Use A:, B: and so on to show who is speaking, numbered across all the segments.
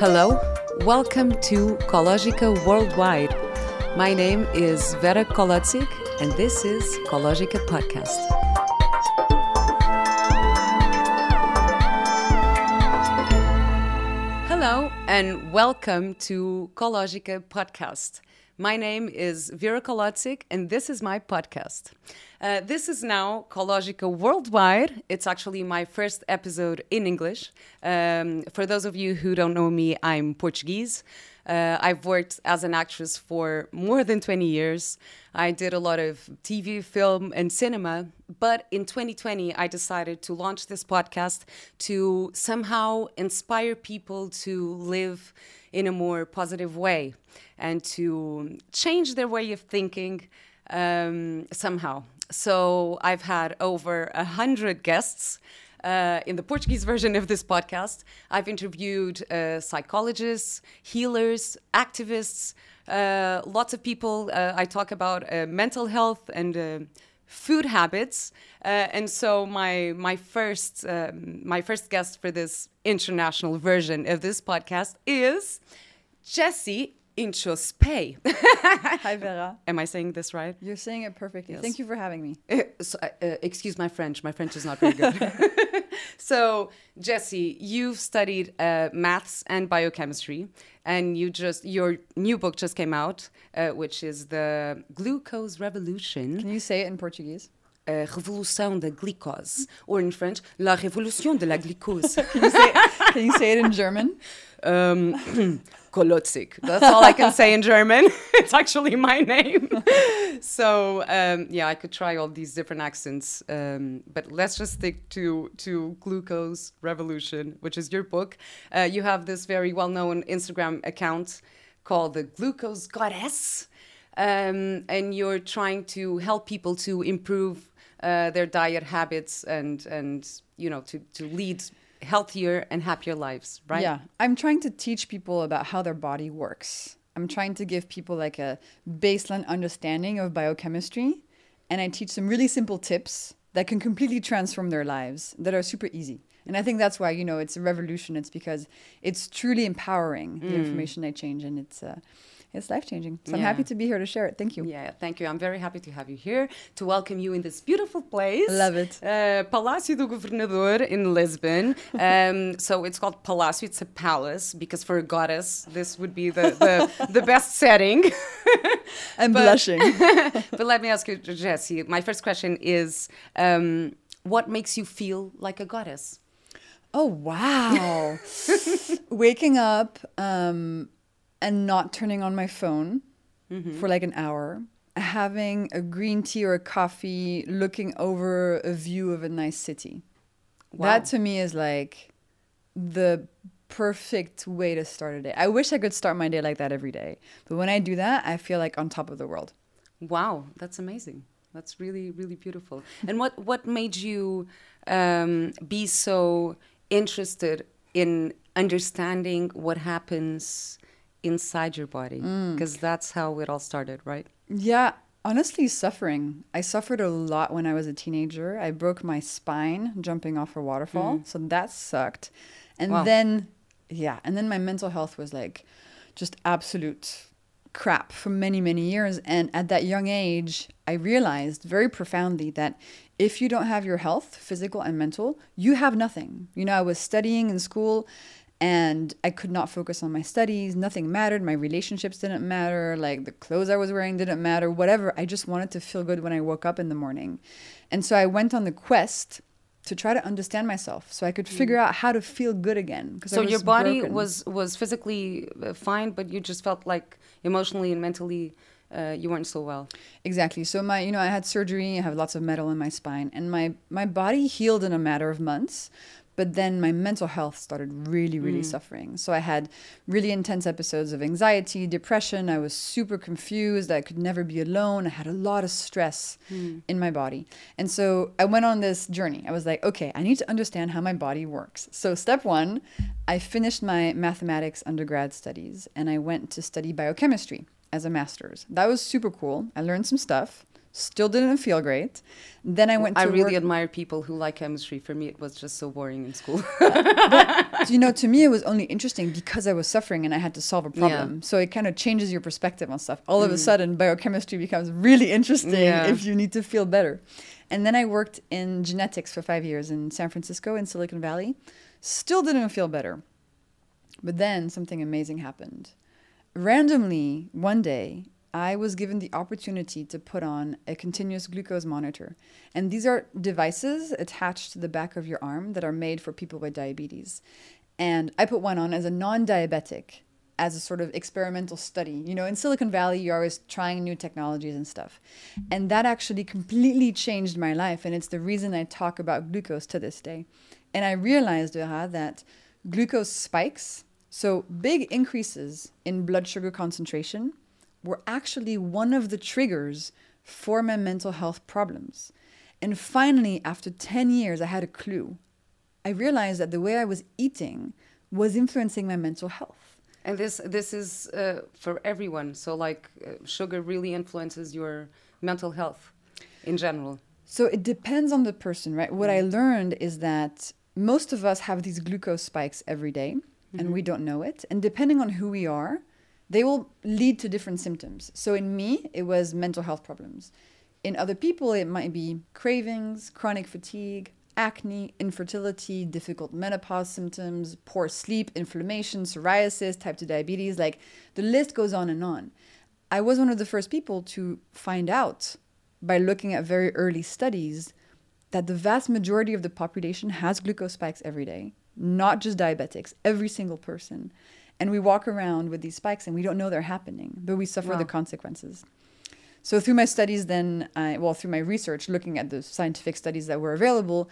A: Hello, welcome to Kologica Worldwide. My name is Vera Kolodzig, and this is Kologica Podcast. Hello, and welcome to Kologica Podcast. My name is Vera Kolodzig, and this is my podcast. Uh, this is now Kologica Worldwide. It's actually my first episode in English. Um, for those of you who don't know me, I'm Portuguese. Uh, I've worked as an actress for more than 20 years. I did a lot of TV, film, and cinema. But in 2020, I decided to launch this podcast to somehow inspire people to live in a more positive way and to change their way of thinking um, somehow. So I've had over a hundred guests. Uh, in the Portuguese version of this podcast, I've interviewed uh, psychologists, healers, activists, uh, lots of people. Uh, I talk about uh, mental health and food habits, and so my my first um, my first guest for this international version of this podcast is Jessie Inchauspé.
B: Hi, Vera.
A: Am I saying this right?
B: You're saying it perfectly.
A: Yes.
B: Thank you for having me.
A: Uh, so, uh, uh, excuse my French. My French is not very good. so, Jessie, you've studied uh, maths and biochemistry, and you just your new book just came out, uh, which is the Glucose Revolution.
B: Can you say it in Portuguese?
A: Uh, Revolução da glicose, or in French, La Révolution de la glucose.
B: Can you say, can you say it in German?
A: um, Kolodzig. That's all I can say in German. it's actually my name. so um, yeah, I could try all these different accents, um, but let's just stick to to Glucose Revolution, which is your book. Uh, you have this very well-known Instagram account called the Glucose Goddess, um, and you're trying to help people to improve uh, their diet habits and and you know to to lead healthier and happier lives, right?
B: Yeah. I'm trying to teach people about how their body works. I'm trying to give people like a baseline understanding of biochemistry. And I teach some really simple tips that can completely transform their lives that are super easy. And I think that's why, you know, it's a revolution. It's because it's truly empowering the information I change and it's uh, it's life changing. So I'm happy to be here to share it. Thank you.
A: Yeah, thank you. I'm very happy to have you here to welcome you in this beautiful place.
B: Love it.
A: Uh, Palácio do Governador in Lisbon. Um, so it's called Palácio. It's a palace because for a goddess, this would be the, the, the best setting.
B: I'm
A: But-
B: blushing.
A: but let me ask you, Jessie. My first question is um, what makes you feel like a goddess?
B: Oh wow! Waking up um, and not turning on my phone for like an hour, having a green tea or a coffee, looking over a view of a nice city.
A: Wow.
B: That to me is like the perfect way to start a day. I wish I could start my day like that every day, but when I do that, I feel like on top of the world.
A: Wow, that's amazing. That's really, really beautiful. And what what made you um, be so interested in understanding what happens inside your body? Mm. Because that's how it all started, right?
B: Yeah, honestly, suffering. I suffered a lot when I was a teenager. I broke my spine jumping off a waterfall, mm. so that sucked. And
A: Wow.
B: then, yeah, and then my mental health was like just absolute crap for many, many years. And at that young age, I realized very profoundly that if you don't have your health, physical and mental, you have nothing. You know, I was studying in school and I could not focus on my studies. Nothing mattered. My relationships didn't matter. Like the clothes I was wearing didn't matter. Whatever. I just wanted to feel good when I woke up in the morning. And so I went on the quest to try to understand myself so I could figure out how to feel good again.
A: So your body
B: broken.
A: was was physically uh, fine, but you just felt like emotionally and mentally uh, you weren't so well.
B: Exactly. So my, you know, I had surgery. I have lots of metal in my spine, and my my body healed in a matter of months. But then my mental health started really, really mm. suffering. So I had really intense episodes of anxiety, depression. I was super confused. I could never be alone. I had a lot of stress hmm. in my body. And so I went on this journey. I was like, okay, I need to understand how my body works. So, step one, I finished my mathematics undergrad studies and I went to study biochemistry as a master's. That was super cool. I learned some stuff, Still didn't feel great. Then I went to
A: I really
B: work-
A: admire people who like chemistry. For me, it was just so boring in school.
B: but, you know, to me, it was only interesting because I was suffering and I had to solve a problem. So it kind of changes your perspective on stuff. All of a sudden, biochemistry becomes really interesting
A: Mm. Yeah.
B: if you need to feel better. And then I worked in genetics for five years in San Francisco, in Silicon Valley. Still didn't feel better. But then something amazing happened. Randomly, one day, I was given the opportunity to put on a continuous glucose monitor. And these are devices attached to the back of your arm that are made for people with diabetes. And I put one on as a non diabetic, as a sort of experimental study. You know, in Silicon Valley, you're always trying new technologies and stuff. And that actually completely changed my life. And it's the reason I talk about glucose to this day. And I realized, Vera, that glucose spikes, so big increases in blood sugar concentration, were actually one of the triggers for my mental health problems. And finally, after 10 years, I had a clue. I realized that the way I was eating was influencing my mental health.
A: and this this is uh, for everyone. So like, uh, sugar really influences your mental health in general.
B: So it depends on the person, right? What I learned is that most of us have these glucose spikes every day, and we don't know it. And depending on who we are, they will lead to different symptoms. So in me, it was mental health problems. In other people, it might be cravings, chronic fatigue, acne, infertility, difficult menopause symptoms, poor sleep, inflammation, psoriasis, type 2 diabetes. Like the list goes on and on. I was one of the first people to find out by looking at very early studies that the vast majority of the population has glucose spikes every day, not just diabetics, every single person. And we walk around with these spikes and we don't know they're happening, but we suffer the consequences. So through my studies, then, I, well, through my research, looking at the scientific studies that were available,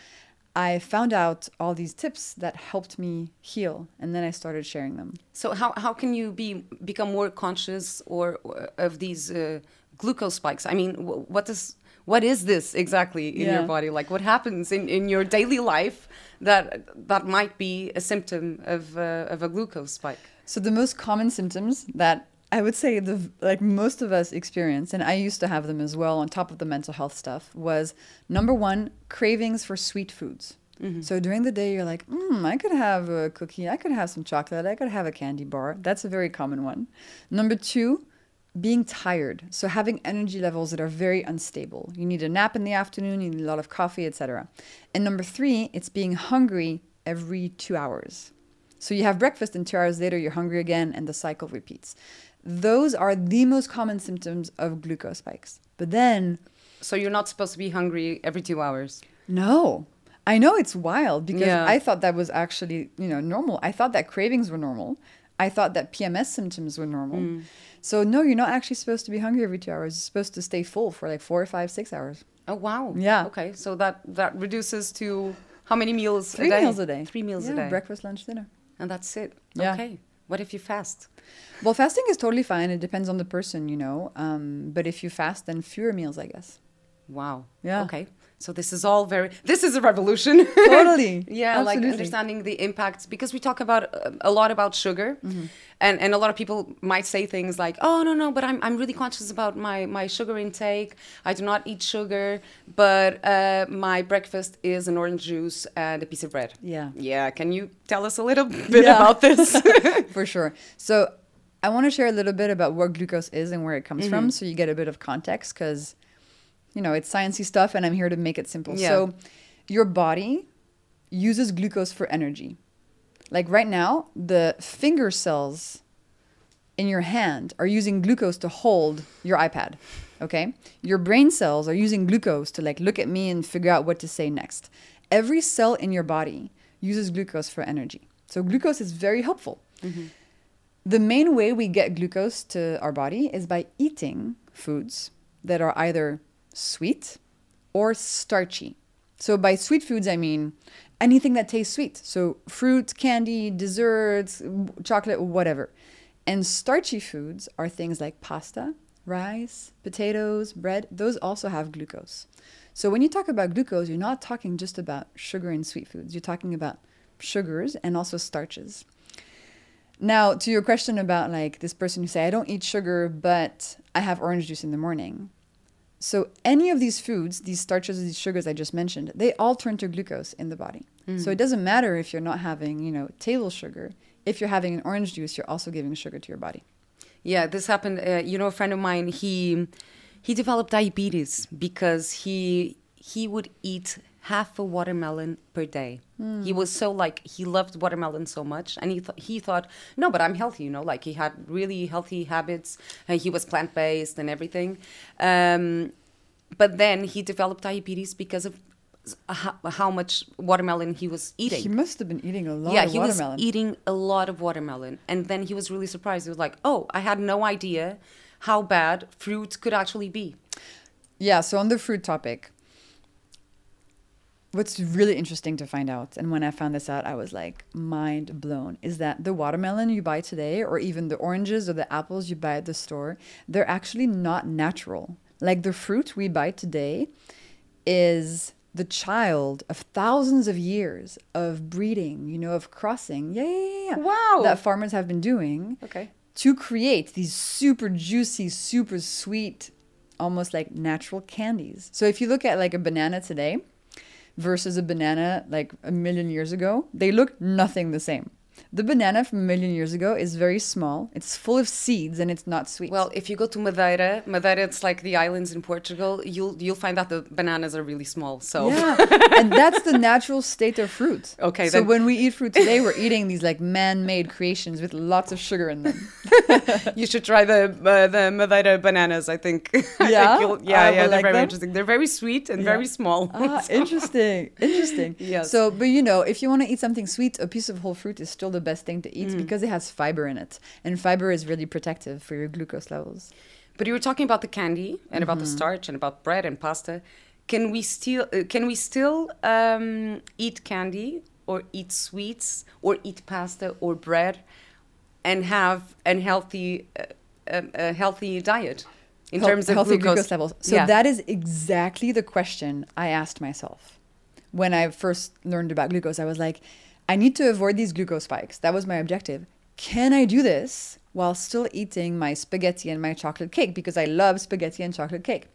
B: I found out all these tips that helped me heal, and then I started sharing them.
A: So how how can you be become more conscious or, or of these uh, glucose spikes? I mean, wh- what is what is this exactly in your body? Like what happens in, in your daily life that that might be a symptom of uh, of a glucose spike?
B: So the most common symptoms that I would say the like most of us experience, and I used to have them as well on top of the mental health stuff, was number one, cravings for sweet foods. So during the day, you're like, mm, I could have a cookie, I could have some chocolate, I could have a candy bar. That's a very common one. Number two, being tired. So having energy levels that are very unstable. You need a nap in the afternoon, you need a lot of coffee, etc. And number three, it's being hungry every two hours. So you have breakfast, and two hours later, you're hungry again, and the cycle repeats. Those are the most common symptoms of glucose spikes. But then,
A: So you're not supposed to be hungry every two hours.
B: no, I know it's wild because
A: Yeah.
B: I thought that was actually, you know, normal. I thought that cravings were normal. I thought that PMS symptoms were normal.
A: Mm.
B: So no, you're not actually supposed to be hungry every two hours. You're supposed to stay full for like four or five, six hours.
A: Oh wow!
B: Yeah.
A: Okay, so that that reduces to how many meals?
B: Three
A: a day?
B: meals a day.
A: Three meals
B: yeah,
A: a day.
B: Breakfast, lunch, dinner.
A: and that's it.
B: Yeah.
A: Okay. What if you fast?
B: Well, fasting is totally fine. It depends on the person, you know. Um, but if you fast, then fewer meals, I guess.
A: Wow.
B: Yeah.
A: Okay. So this is all very. This is a revolution.
B: Totally.
A: yeah, like
B: Absolutely.
A: understanding the impacts because we talk about uh, a lot about sugar,
B: Mm-hmm.
A: and and a lot of people might say things like, "Oh no no, but I'm I'm really conscious about my my sugar intake. I do not eat sugar, but uh, my breakfast is an orange juice and a piece of bread."
B: Yeah.
A: Yeah. Can you tell us a little bit
B: Yeah.
A: about this?
B: for sure. So I want to share a little bit about what glucose is and where it comes from, so you get a bit of context, because you know it's sciencey stuff, and I'm here to make it simple.
A: Yeah.
B: So your body uses glucose for energy. Like right now, the finger cells in your hand are using glucose to hold your iPad. Okay? Your brain cells are using glucose to like look at me and figure out what to say next. Every cell in your body uses glucose for energy. So glucose is very helpful. Mm-hmm. The main way we get glucose to our body is by eating foods that are either sweet or starchy. So by sweet foods I mean anything that tastes sweet. So fruit, candy, desserts, chocolate, whatever. And starchy foods are things like pasta, rice, potatoes, bread. Those also have glucose. So when you talk about glucose, you're not talking just about sugar and sweet foods. You're talking about sugars and also starches. Now, to your question about like this person who say I don't eat sugar, but I have orange juice in the morning. So any of these foods, these starches, these sugars I just mentioned, they all turn to glucose in the body. So it doesn't matter if you're not having, you know, table sugar. If you're having an orange juice, you're also giving sugar to your body.
A: Yeah, this happened. Uh, you know, a friend of mine he he developed diabetes because he he would eat half a watermelon per day. He was so like he loved watermelon so much, and he th- he thought, no, but I'm healthy. You know, like he had really healthy habits. He was plant based and everything. Um, but then he developed diabetes because of how, how much watermelon he was eating
B: He must have been eating a lot
A: yeah,
B: of
A: he
B: watermelon.
A: was eating a lot of watermelon, and then he was really surprised. He was like, "Oh, I had no idea how bad fruit could actually be."
B: Yeah, so on the fruit topic, what's really interesting to find out, and when I found this out, I was like mind blown, is that the watermelon you buy today, or even the oranges or the apples you buy at the store, they're actually not natural. Like the fruit we buy today is the child of thousands of years of breeding, you know, of crossing. Yeah, yeah, yeah.
A: Wow.
B: That farmers have been doing
A: Okay.
B: to create these super juicy, super sweet, almost like natural candies. So if you look at like a banana today versus a banana like a million years ago, they look nothing the same. The banana from a million years ago is very small. It's full of seeds and it's not sweet.
A: Well, if you go to Madeira, Madeira, it's like the islands in Portugal. You'll you'll find out the bananas are really small. So
B: Yeah, and that's the natural state of fruit.
A: Okay,
B: So
A: then-
B: when we eat fruit today, we're eating these like man-made creations with lots of sugar in them.
A: you should try the uh, the Madeira bananas. I think. I
B: Yeah?
A: think you'll- yeah,
B: I
A: yeah. They're
B: like
A: very
B: them.
A: interesting. They're very sweet and
B: Yeah.
A: very small.
B: Ah, interesting. Interesting.
A: Yes.
B: So, but you know, if you want to eat something sweet, a piece of whole fruit is still the best thing to
A: Mm.
B: eat because it has fiber in it. And fiber is really protective for your glucose levels.
A: But you were talking about the candy and about the starch and about bread and pasta. Can we still uh, can we still um, eat candy or eat sweets or eat pasta or bread and have an healthy uh, a, a healthy diet in
B: Health-
A: terms of
B: healthy
A: glucose,
B: levels. So
A: Yeah.
B: that is exactly the question I asked myself when I first learned about glucose. I was like, I need to avoid these glucose spikes. That was my objective. Can I do this while still eating my spaghetti and my chocolate cake because I love spaghetti and chocolate cake?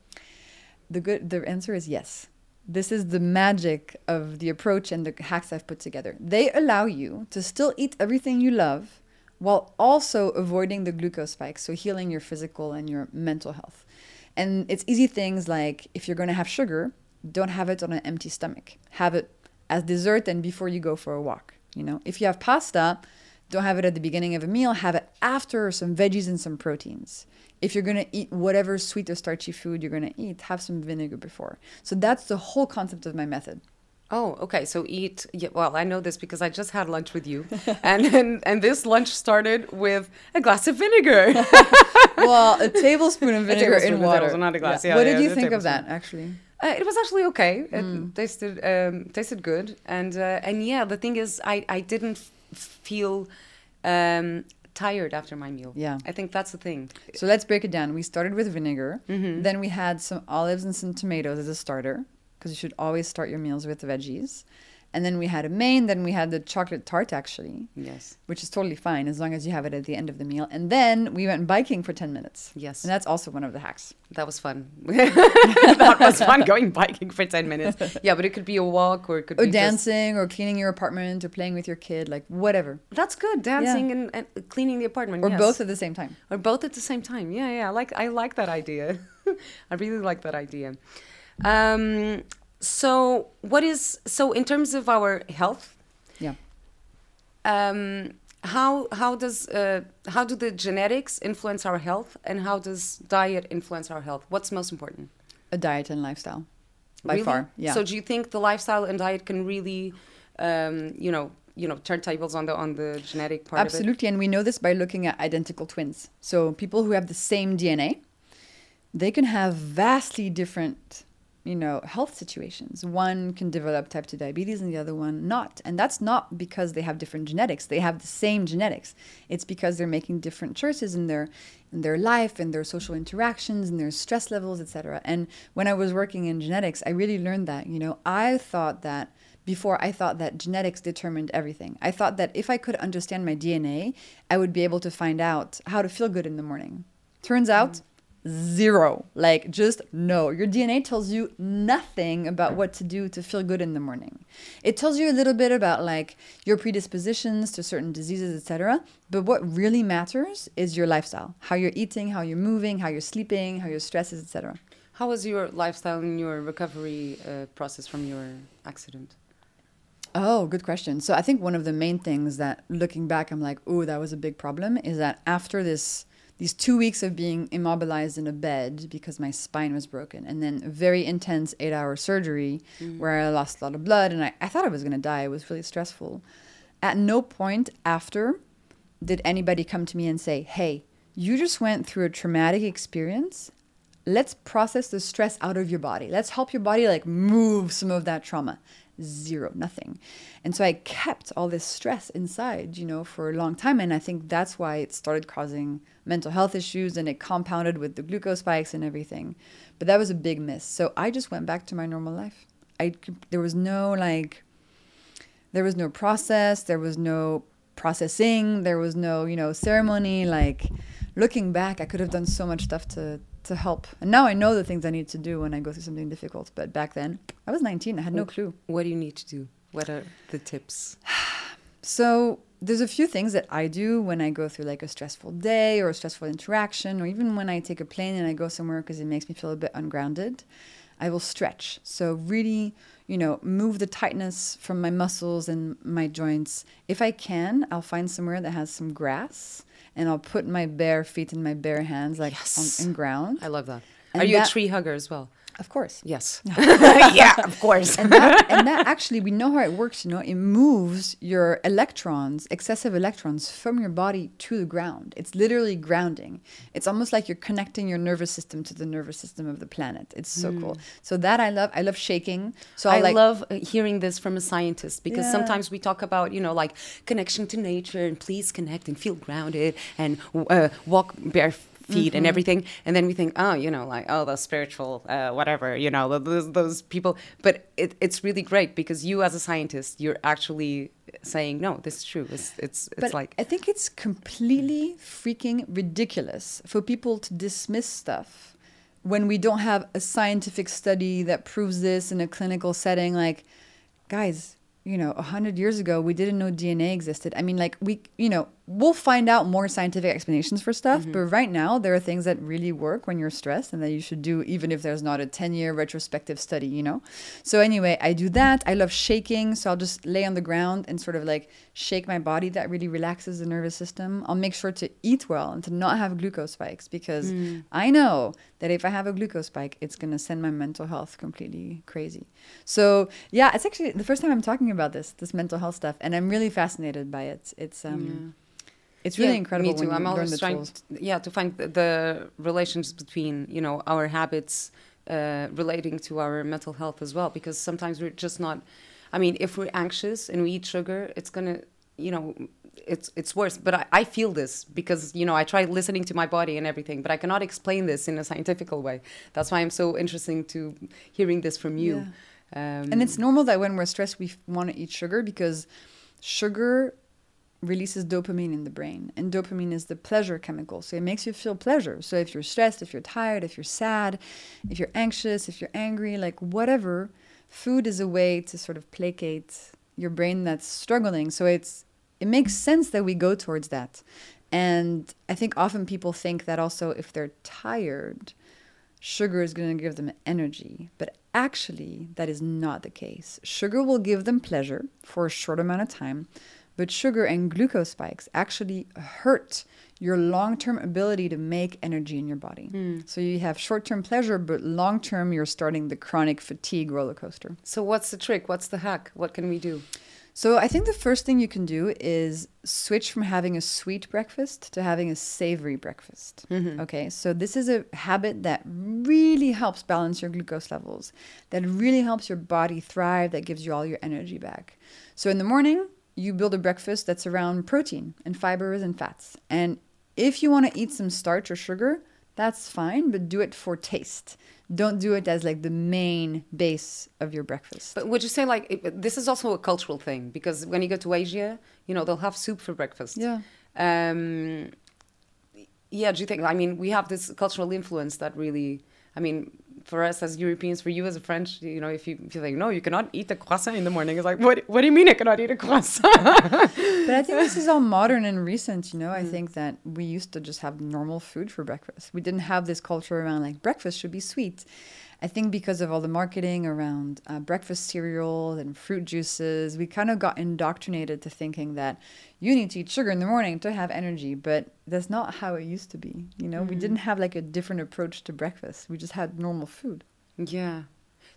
B: The good the answer is yes. This is the magic of the approach and the hacks I've put together. They allow you to still eat everything you love while also avoiding the glucose spikes, so healing your physical and your mental health. And it's easy things like if you're going to have sugar, don't have it on an empty stomach. Have it as dessert and before you go for a walk, you know. If you have pasta, don't have it at the beginning of a meal, have it after some veggies and some proteins. If you're going to eat whatever sweet or starchy food you're going to eat, have some vinegar before. So that's the whole concept of my method.
A: Oh, okay. So eat. Yeah, well, I know this because I just had lunch with you, and and, and this lunch started with a glass of vinegar.
B: well, a tablespoon of vinegar
A: tablespoon
B: in water.
A: not a glass. Yeah,
B: what
A: yeah,
B: did you think of that, actually?
A: Uh, it was actually okay. It
B: Mm.
A: tasted um, tasted good, and uh, and yeah, the thing is, I I didn't feel um, tired after my meal.
B: Yeah.
A: I think that's the thing.
B: So let's break it down. We started with vinegar.
A: Mm-hmm.
B: Then we had some olives and some tomatoes as a starter, because you should always start your meals with veggies. And then we had a main. Then we had the chocolate tart, actually,
A: Yes,
B: which is totally fine as long as you have it at the end of the meal. And then we went biking for 10 minutes.
A: yes,
B: And that's also one of the hacks.
A: that was fun. that was fun going biking for ten minutes. Yeah, but it could be a walk or it could
B: Or
A: be just-
B: dancing, or cleaning your apartment, or playing with your kid, like whatever.
A: That's good. Dancing and, and cleaning the apartment.
B: Or
A: yes.
B: both at the same time.
A: or both at the same time. Yeah, yeah. I like I like that idea. I really like that idea. Um, so what is so in terms of our health?
B: Yeah.
A: Um, how how does uh, how do the genetics influence our health, and how does diet influence our health? What's most important?
B: A diet and lifestyle. By
A: Really?
B: far. Yeah.
A: So do you think the lifestyle and diet can really, um, you know, you know, turn tables on the on the genetic part of it?
B: Absolutely, and we know this by looking at identical twins. So people who have the same DNA, they can have vastly different, you know, health situations. One can develop type 2 diabetes and the other one not. And that's not because they have different genetics. They have the same genetics. It's because they're making different choices in their in their life and their social interactions and their stress levels, etc. And when I was working in genetics, I really learned that, you know, I thought that before I thought that genetics determined everything. I thought that if I could understand my DNA, I would be able to find out how to feel good in the morning. Turns out mm. Zero. Like, just no. Your DNA tells you nothing about what to do to feel good in the morning. It tells you a little bit about like your predispositions to certain diseases, etc. But what really matters is your lifestyle, how you're eating, how you're moving, how you're sleeping, how your stress is, etc.
A: How was your lifestyle in your recovery uh, process from your accident?
B: Oh, good question. So I think one of the main things that looking back, I'm like, oh, that was a big problem is that after this these two weeks of being immobilized in a bed because my spine was broken, and then a very intense eight hour surgery mm-hmm. where I lost a lot of blood and I, I thought I was going to die. It was really stressful. At no point after did anybody come to me and say, hey, you just went through a traumatic experience. Let's process the stress out of your body. Let's help your body like move some of that trauma zero, nothing. And so I kept all this stress inside, you know, for a long time. And I think that's why it started causing mental health issues and it compounded with the glucose spikes and everything. But that was a big miss. So I just went back to my normal life. I, there was no like, there was no process, there was no processing, there was no, you know, ceremony. Like looking back, I could have done so much stuff to, to help. And now I know the things I need to do when I go through something difficult. But back then, I was 19. I had no clue.
A: What do you need to do? What are the tips?
B: so there's a few things that I do when I go through like a stressful day or a stressful interaction, or even when I take a plane and I go somewhere because it makes me feel a bit ungrounded. I will stretch. So really, you know, move the tightness from my muscles and my joints. If I can, I'll find somewhere that has some grass and I'll put my bare feet in my bare hands, like yes. on, in ground.
A: I love that. And Are you that, a tree hugger as well?
B: Of course.
A: Yes. yeah, of course.
B: and, that, and that actually, we know how it works. You know, it moves your electrons, excessive electrons, from your body to the ground. It's literally grounding. It's almost like you're connecting your nervous system to the nervous system of the planet. It's so mm. cool. So that I love. I love shaking. So
A: I like, love uh, hearing this from a scientist because yeah. sometimes we talk about you know like connection to nature and please connect and feel grounded and uh, walk barefoot feet mm-hmm. and everything and then we think oh you know like oh the spiritual uh, whatever you know those, those people but it, it's really great because you as a scientist you're actually saying no this is true it's it's, it's
B: but
A: like
B: i think it's completely freaking ridiculous for people to dismiss stuff when we don't have a scientific study that proves this in a clinical setting like guys you know, a hundred years ago, we didn't know DNA existed. I mean, like we, you know, we'll find out more scientific explanations for stuff, mm-hmm. but right now there are things that really work when you're stressed and that you should do even if there's not a 10 year retrospective study, you know? So, anyway, I do that. I love shaking. So, I'll just lay on the ground and sort of like shake my body. That really relaxes the nervous system. I'll make sure to eat well and to not have glucose spikes because mm. I know that if I have a glucose spike, it's going to send my mental health completely crazy. So, yeah, it's actually the first time I'm talking about this, this mental health stuff, and I'm really fascinated by it. It's, um, yeah it's really yeah, incredible.
A: Me too. I'm always trying, to, yeah, to find the, the, relations between you know our habits uh, relating to our mental health as well, because sometimes we're just not. I mean, if we're anxious and we eat sugar, it's gonna, you know, it's it's worse. But I, I feel this because you know I try listening to my body and everything, but I cannot explain this in a scientific way. That's why I'm so interesting to hearing this from you. Yeah.
B: Um, and it's normal that when we're stressed, we want to eat sugar because sugar releases dopamine in the brain. And dopamine is the pleasure chemical. So it makes you feel pleasure. So if you're stressed, if you're tired, if you're sad, if you're anxious, if you're angry, like whatever, food is a way to sort of placate your brain that's struggling. So it's it makes sense that we go towards that. And I think often people think that also if they're tired, sugar is going to give them energy. But actually, that is not the case. Sugar will give them pleasure for a short amount of time but sugar and glucose spikes actually hurt your long term ability to make energy in your body. Mm. So you have short term pleasure, but long term, you're starting the chronic fatigue roller coaster.
A: So, what's the trick? What's the hack? What can we do?
B: So, I think the first thing you can do is switch from having a sweet breakfast to having a savory breakfast. Mm-hmm. Okay, so this is a habit that really helps balance your glucose levels, that really helps your body thrive, that gives you all your energy back. So, in the morning, you build a breakfast that's around protein and fibers and fats. And if you want to eat some starch or sugar, that's fine, but do it for taste. Don't do it as like the main base of your breakfast.
A: But would you say like this is also a cultural thing because when you go to Asia, you know they'll have soup for breakfast.
B: Yeah.
A: Um, Yeah, do you think? I mean, we have this cultural influence that really. I mean, for us as Europeans, for you as a French, you know, if you feel like no, you cannot eat a croissant in the morning, it's like, what? What do you mean I cannot eat a croissant?
B: but I think this is all modern and recent. You know, I
A: Mm.
B: think that we used to just have normal food for breakfast. We didn't have this culture around like breakfast should be sweet. I think because of all the marketing around uh, breakfast cereal and fruit juices, we kind of got indoctrinated to thinking that you need to eat sugar in the morning to have energy. But that's not how it used to be. You know, we didn't have like a different approach to breakfast. We just had normal food.
A: yeah.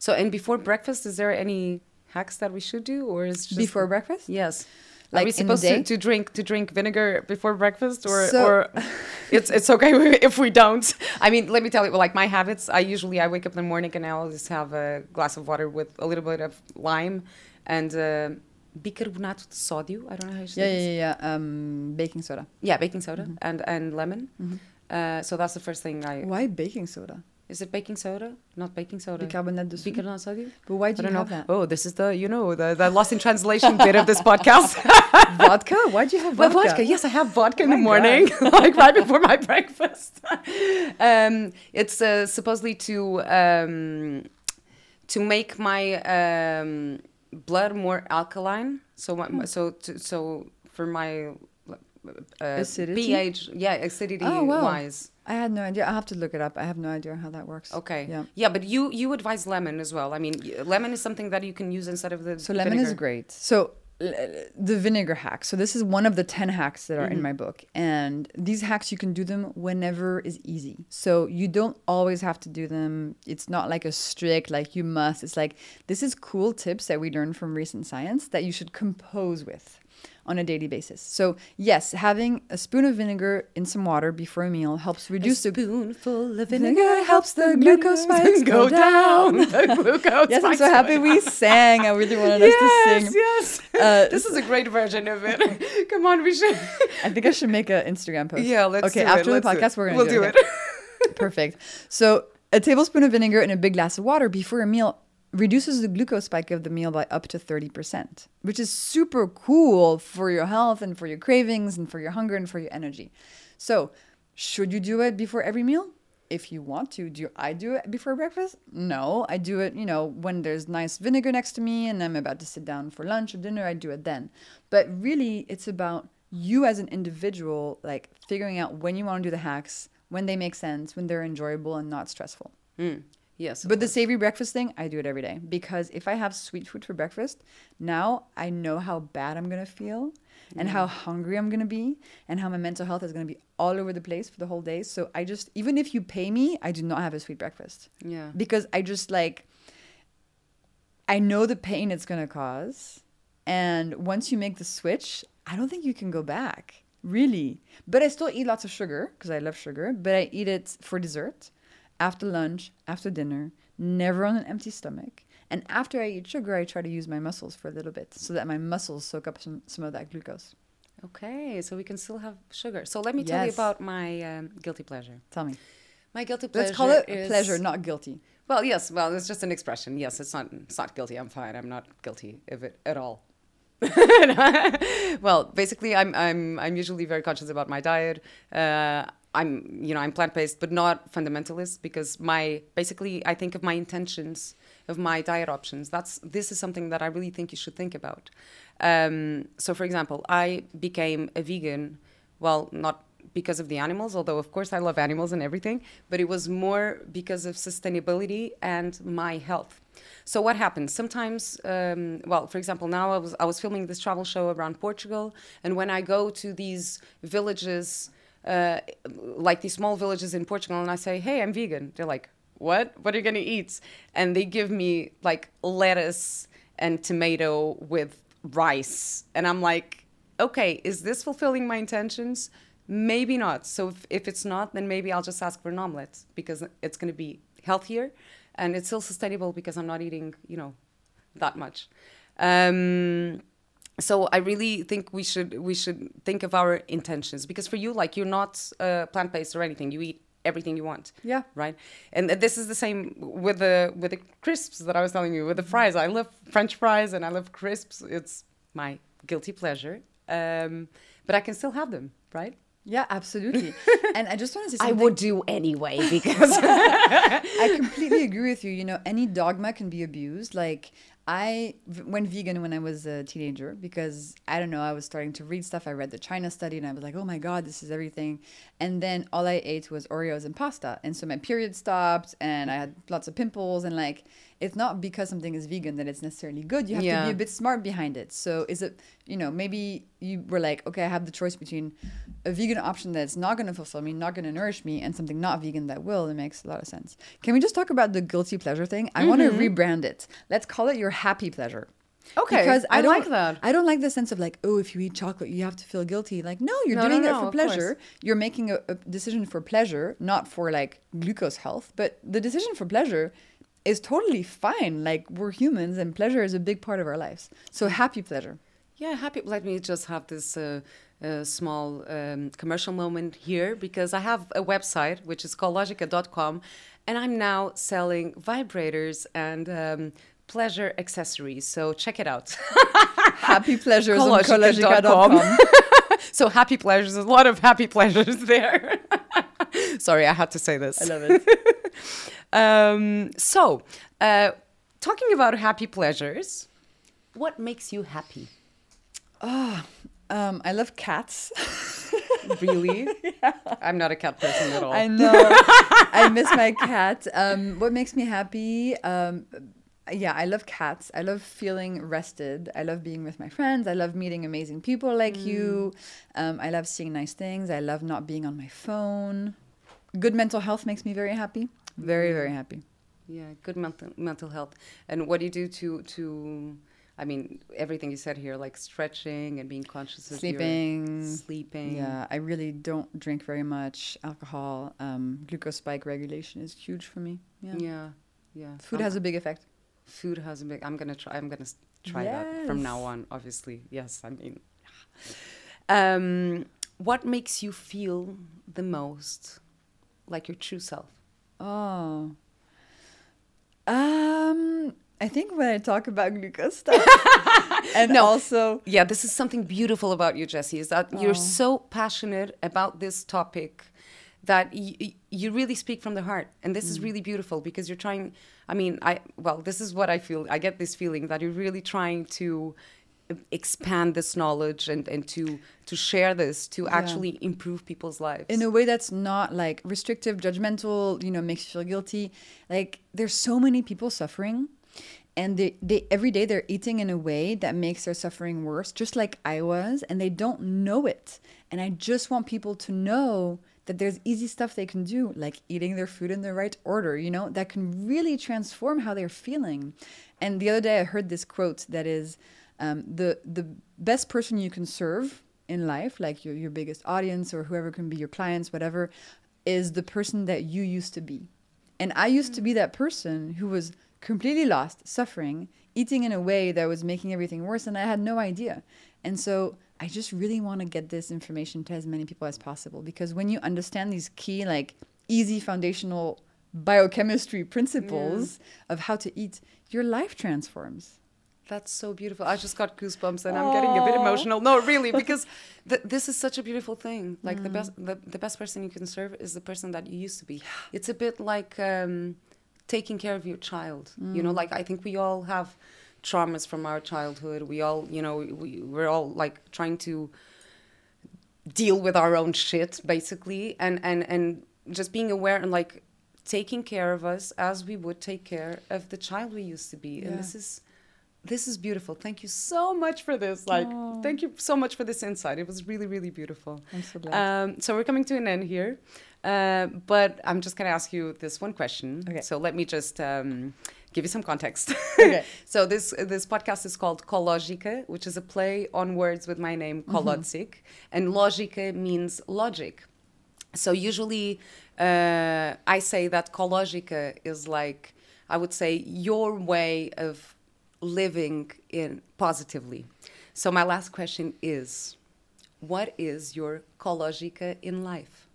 A: So, and before breakfast, is there any hacks that we should do, or is just
B: Before breakfast?
A: Yes.
B: Like
A: Are we supposed to, to drink to drink vinegar before breakfast, or
B: So-
A: or it's it's okay if we don't? I mean, let me tell you, like my habits. I usually I wake up in the morning and I always have a glass of water with a little bit of lime and uh, bicarbonato de sódio. I don't know how you say
B: Yeah,
A: this.
B: yeah, yeah. yeah. Um, baking soda.
A: Yeah, baking soda
B: Mm-hmm.
A: and and lemon. Uh, so that's the first thing I.
B: Why baking soda?
A: Is it baking soda? Not baking soda.
B: Bicarbonate de soude.
A: Bicarbonato de sódio.
B: But why
A: I
B: do you
A: know.
B: have that?
A: Oh, this is the you know the, the lost in translation bit of this podcast.
B: vodka? Why do you have
A: Well,
B: vodka?
A: vodka. Yes, I have vodka in the morning, like right before my breakfast. um, it's uh, supposedly to um, to make my um, blood more alkaline. So, my,
B: Hmm.
A: so, to, so for my uh,
B: Acidity?
A: pH, yeah, acidity
B: Oh, wow.
A: wise.
B: I had no idea. I have to look it up. I have no idea how that works.
A: Okay.
B: Yeah.
A: Yeah, but you you advise lemon as well. I mean, lemon is something that you can use instead of the
B: So lemon is great. So the vinegar hack. So this is one of the 10 hacks that are
A: Mm-hmm.
B: in my book. And these hacks you can do them whenever is easy. So you don't always have to do them. It's not like a strict like you must. It's like this is cool tips that we learned from recent science that you should compose with on a daily basis. So yes, having a spoon of vinegar in some water before a meal helps reduce the
A: spoonful of
B: Vinegar helps the glucose spikes
A: go
B: go
A: down. the glucose
B: Yes, I'm so happy we sang. I really wanted us to sing.
A: yes.
B: Uh,
A: this is a great version of it. Come on, we should.
B: I think I should make an Instagram post.
A: Yeah, let's
B: Okay,
A: do
B: after
A: it.
B: the podcast, we're gonna
A: we'll
B: do,
A: do
B: it.
A: it.
B: Perfect. So a tablespoon of vinegar in a big glass of water before a meal reduces the glucose spike of the meal by up to 30%, which is super cool for your health and for your cravings and for your hunger and for your energy. So, should you do it before every meal? If you want to, do I do it before breakfast? No, I do it, you know, when there's nice vinegar next to me and I'm about to sit down for lunch or dinner, I do it then. But really, it's about you as an individual, like figuring out when you want to do the hacks, when they make sense, when they're enjoyable and not stressful.
A: Mm, yes.
B: But the savory breakfast thing, I do it every day because if I have sweet food for breakfast, now I know how bad I'm gonna feel and how hungry I'm gonna be and how my mental health is gonna be all over the place for the whole day. So I just, even if you pay me, I do not have a sweet breakfast
A: yeah.
B: because I just like, I know the pain it's gonna cause. And once you make the switch, I don't think you can go back. Really. But I still eat lots of sugar because I love sugar, but I eat it for dessert, after lunch, after dinner, never on an empty stomach. And after I eat sugar, I try to use my muscles for a little bit so that my muscles soak up some, some of that glucose.
A: Okay, so we can still have sugar. So let me tell you about my um, guilty pleasure.
B: Tell me.
A: My guilty pleasure.
B: Let's call it
A: is,
B: pleasure, not guilty.
A: Well, yes. Well, it's just an expression. Yes, it's not. It's not guilty. I'm fine. I'm not guilty of it at all. well, basically, I'm I'm I'm usually very conscious about my diet. Uh, I'm you know I'm plant based, but not fundamentalist because my basically I think of my intentions of my diet options. That's this is something that I really think you should think about. Um, so, for example, I became a vegan. Well, not because of the animals, although of course I love animals and everything, but it was more because of sustainability and my health. So what happens? Sometimes, um, well, for example, now I was I was filming this travel show around Portugal, and when I go to these villages, uh, like these small villages in Portugal, and I say, "Hey, I'm vegan," they're like, "What? What are you gonna eat?" And they give me like lettuce and tomato with rice, and I'm like, "Okay, is this fulfilling my intentions?" Maybe not. So if, if it's not, then maybe I'll just ask for an omelet because it's going to be healthier and it's still sustainable because I'm not eating, you know, that much. Um, so I really think we should we should think of our intentions because for you, like you're not uh, plant based or anything. You eat everything you want.
B: Yeah.
A: Right. And this is the same with the with the crisps that I was telling you with the fries. I love French fries and I love crisps. It's my guilty pleasure. Um, but I can still have them, right?
B: Yeah, absolutely. and I just want to say
A: I would do anyway because
B: I completely agree with you. You know, any dogma can be abused. Like I went vegan when I was a teenager because I don't know, I was starting to read stuff. I read the China study and I was like, "Oh my god, this is everything." And then all I ate was Oreos and pasta. And so my period stopped and I had lots of pimples and like it's not because something is vegan that it's necessarily good. You have to be a bit smart behind it. So is it, you know, maybe you were like, okay, I have the choice between a vegan option that's not going to fulfill me, not going to nourish me, and something not vegan that will. It makes a lot of sense. Can we just talk about the guilty pleasure thing? I want to mm-hmm. rebrand it. Let's call it your happy pleasure.
A: Okay,
B: Because
A: I
B: I, don't
A: like that.
B: I don't like the sense of like, oh, if you eat chocolate, you have to feel guilty. Like, no, you're
A: No,
B: doing
A: no,
B: it for pleasure. You're making a, a decision for pleasure, not for like glucose health. But the decision for pleasure is totally fine. Like we're humans, and pleasure is a big part of our lives. So happy pleasure.
A: Yeah, happy. Let me just have this uh, uh, small um, commercial moment here because I have a website which is cologica.com and I'm now selling vibrators and um, pleasure accessories. So check it out.
B: Happy pleasures on
A: cologica.com. so happy pleasures, a lot of happy pleasures there. Sorry, I had to say this.
B: I love it.
A: Um, so, uh, talking about happy pleasures, what makes you happy?
B: Um, I love cats.
A: Really? I'm not a cat person at all.
B: I know. I miss my cat. Um, what makes me happy? Um, yeah, I love cats. I love feeling rested. I love being with my friends. I love meeting amazing people like you. Um, I love seeing nice things. I love not being on my phone. Good mental health makes me very happy. Very, very happy.
A: Yeah, good mental mental health. And what do you do to to? I mean, everything you said here, like stretching and being conscious of your
B: Sleeping.
A: sleeping.
B: Yeah, I really don't drink very much alcohol. Um, glucose spike regulation is huge for me. Yeah.
A: yeah, yeah.
B: Food
A: Um,
B: has a big effect.
A: food has a big. I'm gonna try. I'm gonna try that from now on. Obviously, yes. I mean, um, what makes you feel the most like your true self?
B: Oh. Um, I think when I talk about glucose stuff, and
A: No.
B: also
A: Yeah, this is something beautiful about you, Jessie, is that you're
B: Oh.
A: so passionate about this topic that y- you really speak from the heart. And this
B: Mm.
A: is really beautiful because you're trying, I mean, I, well, this is what I feel. I get this feeling that you're really trying to expand this knowledge and, and to, to share this to actually improve people's lives.
B: in a way that's not like restrictive, judgmental, you know, makes you feel guilty. Like there's so many people suffering and they, they every day they're eating in a way that makes their suffering worse, just like I was, and they don't know it. And I just want people to know that there's easy stuff they can do, like eating their food in the right order, you know, that can really transform how they're feeling. And the other day I heard this quote that is um, the the best person you can serve in life, like your, your biggest audience or whoever can be your clients, whatever, is the person that you used to be. And I used to be that person who was completely lost, suffering, eating in a way that was making everything worse, and I had no idea. And so I just really want to get this information to as many people as possible because when you understand these key, like easy foundational biochemistry principles of how to eat, your life transforms.
A: That's so beautiful. I just got goosebumps and I'm getting a bit emotional. No, really, because th- this is such a beautiful thing. Like the best, the, the best person you can serve is the person that you used to be. It's a bit like um, taking care of your child. You know, like I think we all have traumas from our childhood. We all, you know, we, we're all like trying to deal with our own shit basically and and and just being aware and like taking care of us as we would take care of the child we used to be and this is this is beautiful thank you so much for this like thank you so much for this insight it was really really beautiful
B: I'm so glad.
A: um, so we're coming to an end here uh, but i'm just going to ask you this one question
B: Okay.
A: so let me just um, give you some context
B: Okay.
A: so this this podcast is called Kologica, which is a play on words with my name Kolodzig, and logica means logic. So usually, uh, I say that Kologica is like I would say your way of living in positively. So my last question is, what is your Kologica in life?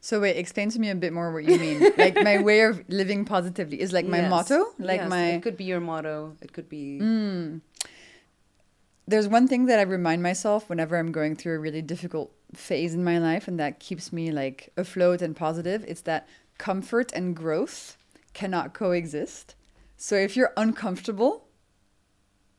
B: So wait, explain to me a bit more what you mean. like my way of living positively is like my
A: Yes.
B: motto, like
A: Yes,
B: my
A: It could be your motto. It could be. Hmm.
B: there's one thing that I remind myself whenever I'm going through a really difficult phase in my life and that keeps me like afloat and positive. It's that comfort and growth cannot coexist. So if you're uncomfortable,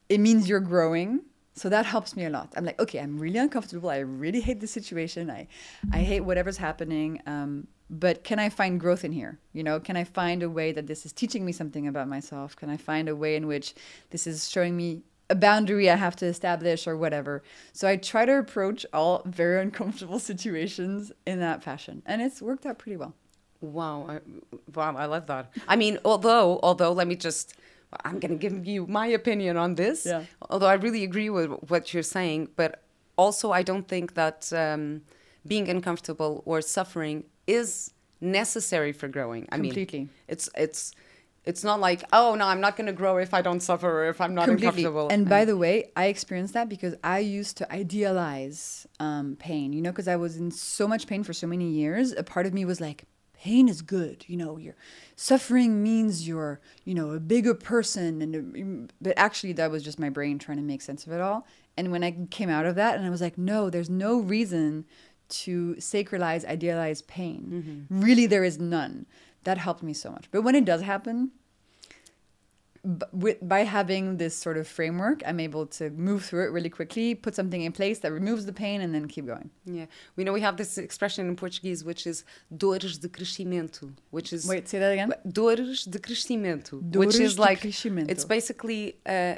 B: it means you're growing. So that helps me a lot. I'm like, okay, I'm really uncomfortable. I really hate the situation. I, I hate whatever's happening. Um, but can I find growth in here? You know, can I find a way that this is teaching me something about myself? Can I find a way in which this is showing me a boundary I have to establish or whatever. So I try to approach all very uncomfortable situations in that fashion, and it's worked out pretty well.
A: Wow, I, wow, I love that. I mean, although, although, let me just, I'm going to give you my opinion on this.
B: Yeah.
A: Although I really agree with what you're saying, but also I don't think that um, being uncomfortable or suffering is necessary for growing. I
B: Completely.
A: mean, it's it's it's not like oh no i'm not going to grow if i don't suffer or if i'm not
B: Completely.
A: uncomfortable
B: And by the way, I experienced that because I used to idealize um, pain, you know, because I was in so much pain for so many years. A part of me was like, pain is good, you know, your suffering means you're, you know, a bigger person. And um, but actually, that was just my brain trying to make sense of it all. And when I came out of that, and I was like, no, there's no reason to sacralize, idealize pain. Mm-hmm. Really, there is none. That helped me so much. But when it does happen, with, by having this sort of framework, I'm able to move through it really quickly, put something in place that removes the pain, and then keep going.
A: yeah we know we have this expression in portuguese which is dores de crescimento which is
B: Wait, say that again.
A: dores de crescimento
B: Dores
A: which is
B: de
A: like
B: crescimento.
A: it's basically uh,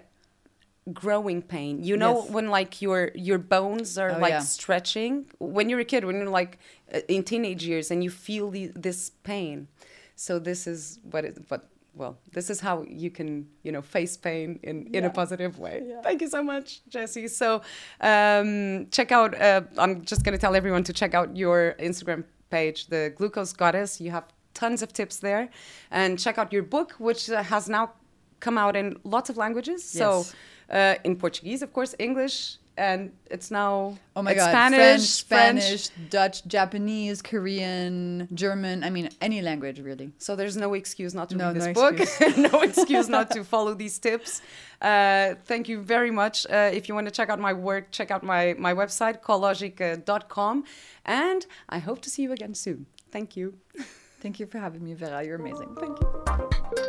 A: growing pain you know
B: Yes.
A: when like your your bones are
B: Oh,
A: like
B: yeah.
A: stretching when you're a kid when you're like uh, in teenage years and you feel the, this pain so this is what it what well this is how you can you know face pain in in a positive way.
B: Yeah.
A: thank you so much Jessie. So um check out uh, i'm just going to tell everyone to check out your instagram page the glucose goddess. You have tons of tips there. And check out your book which uh, has now come out in lots of languages. So uh, in portuguese of course english and it's now
B: Oh my god,
A: spanish
B: French, Spanish, Dutch, Japanese, Korean, German. I mean, any language really.
A: So there's no excuse not to
B: No,
A: read this
B: no
A: book. no excuse not to follow these tips. Uh, thank you very much. Uh, if you want to check out my work, check out my, my website, cologica.com. And I hope to see you again soon. Thank you.
B: Thank you for having me, Vera. You're amazing.
A: Thank you.